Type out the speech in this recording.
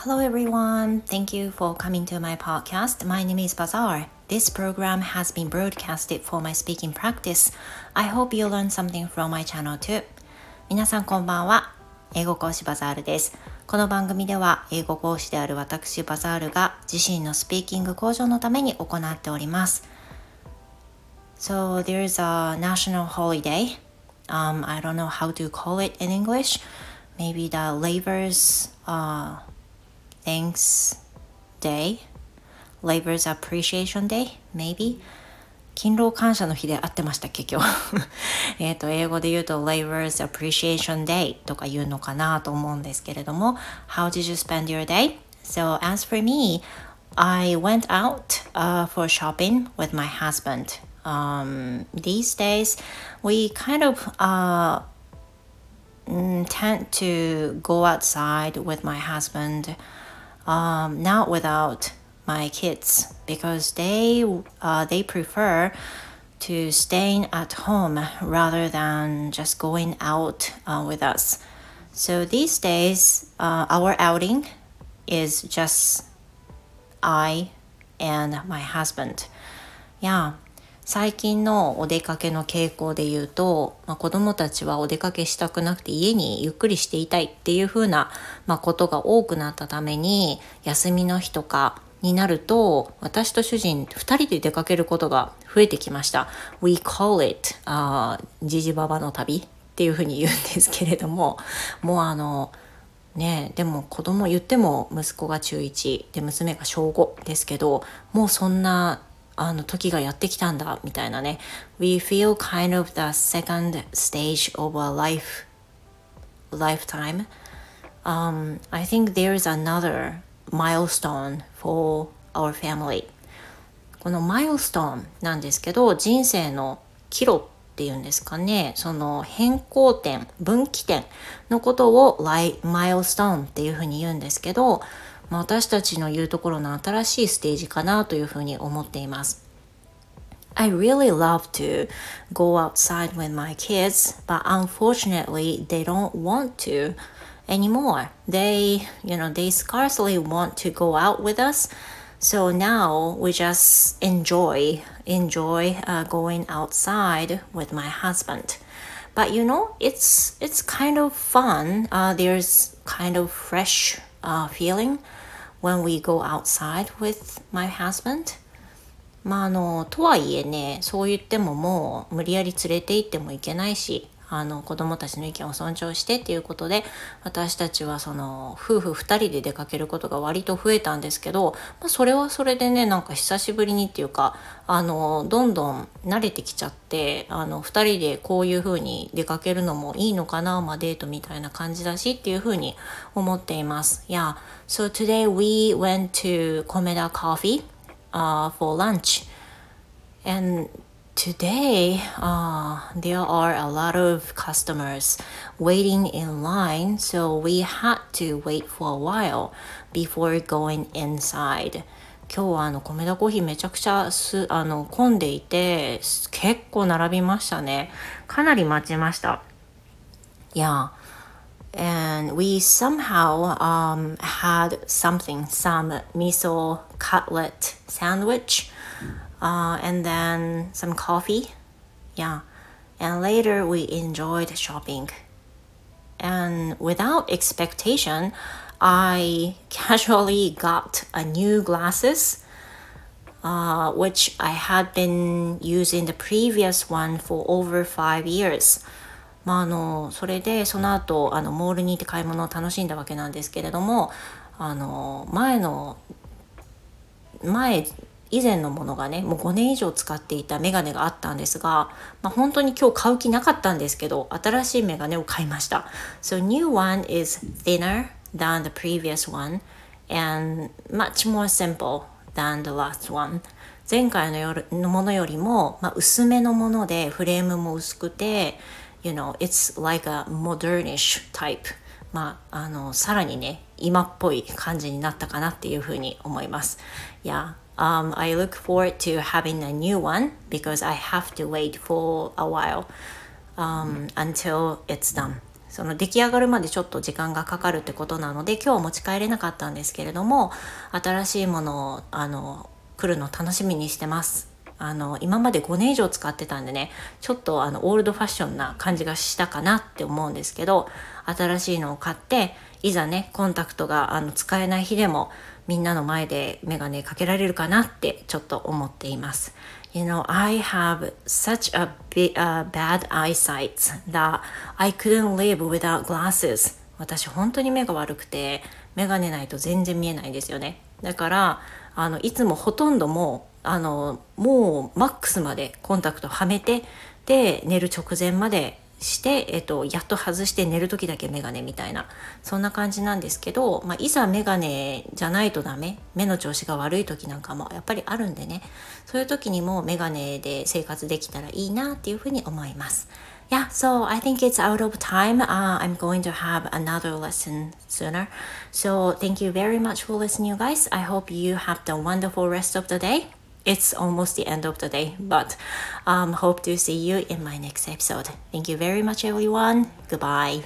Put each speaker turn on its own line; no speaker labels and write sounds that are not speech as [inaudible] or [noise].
Hello everyone. Thank you for coming to my podcast. My name is Bazaar. This program has been broadcasted for my speaking practice. I hope you learn something from my channel too. 皆さんこんばんは。英語講師バザールです。この番組では英語講師である私バザールが自身のスピーキング向上のために行っております。So there's a national holiday. Um, I don't know how to call it in English. Maybe the labor's uh, thanks day, labor's appreciation day, maybe. 勤労感謝の日で合ってましたっけ今日えっと英語で言うと Labor's [laughs] Appreciation Day とか言うのかなと思うんですけれども How did you spend your day? So as for me I went out uh, for shopping with my husband um, these days we kind of uh, tend to go outside with my husband um, not without my kids because they uh, they prefer to staying at home rather than just going out uh, with us. So these days, uh, our outing is just I and my husband. Yeah. 最近のお出かけの傾向で言うと、まあ、子供たちはお出かけしたくなくて家にゆっくりしていたいっていう風な、まあ、ことが多くなったために休みの日とかになると私と主人2人で出かけることが増えてきました。We call it、ジジババの旅っていうふうに言うんですけれどももうあのねでも子供言っても息子が中1で娘が小5ですけどもうそんなあの時がやってきたんだみたいなね We feel kind of the second stage of a life lifetime um, I think there's another milestone for our family このマイルストーンなんですけど人生の岐路っていうんですかねその変更点分岐点のことをマイルストーンっていうふうに言うんですけど私たちの言うところの新しいステージかなというふうに思っています。I really love to go outside with my kids, but unfortunately they don't want to. anymore. They, you know, they scarcely want to go out with us. So now we just enjoy enjoy uh, going outside with my husband. But you know, it's it's kind of fun. Uh, there's kind of fresh uh, feeling When we go outside with my husband. まああのとはいえねそう言ってももう無理やり連れて行ってもいけないしあの子供たちの意見を尊重してっていうことで私たちはその夫婦2人で出かけることが割と増えたんですけど、まあ、それはそれでねなんか久しぶりにっていうかあのどんどん慣れてきちゃってあの2人でこういう風に出かけるのもいいのかな、まあ、デートみたいな感じだしっていう風に思っています。Yeah, so today we went to Komeda Coffee、uh, for lunch and today uh, there are a lot of customers waiting in line so we had to wait for a while before going inside 今日はあの米田コーヒーめちゃくちゃすあの混んでいて結構並びましたねかなり待ちました Yeah and we somehow um, had something some miso cutlet sandwich uh, and then some coffee. Yeah. And later we enjoyed shopping. And without expectation, I [laughs] casually got a new glasses, uh, which I had been using the previous one for over five years. まあ、あのそれでその後あのモールに行って買い物を楽しんだわけなんですけれどもあの前の前 以前のものがねもう5年以上使っていたメガネがあったんですが、まあ、本当に今日買う気なかったんですけど新しいメガネを買いました。So new one is thinner than the previous one and much more simple than the last one. 前回のよのものよりも、まあ、薄めのものでフレームも薄くて You know, it's like a modernish type. まあ、あのさらにね今っぽい感じになったかなっていうふうに思います。Yeah, um, I look forward to having a new one because I have to wait for a while um, until it's done. その出来上がるまでちょっと時間がかかるってことなので今日持ち帰れなかったんですけれども新しいものをあの来るの楽しみにしてます。あの今まで5年以上使ってたんでねちょっとあのオールドファッションな感じがしたかなって思うんですけど新しいのを買っていざねコンタクトがあの使えない日でもみんなの前でメガネかけられるかなってちょっと思っています。You know, I have such a big, a bad eyesight that I couldn't live without glasses. 私本当に目が悪くてメガネないと全然見えないんですよね。だからあのいつもほとんどもうあのもうマックスまでコンタクトはめてで寝る直前までして、えっと、やっと外して寝る時だけメガネみたいなそんな感じなんですけど、まあ、いざメガネじゃないとダメ目の調子が悪い時なんかもやっぱりあるんでねそういう時にもメガネで生活できたらいいなっていうふうに思います。Yeah, so I think it's out of time. Uh, I'm going to have another lesson sooner. So thank you very much for listening, you guys. I hope you have the wonderful rest of the day. It's almost the end of the day, but um, hope to see you in my next episode. Thank you very much, everyone. Goodbye.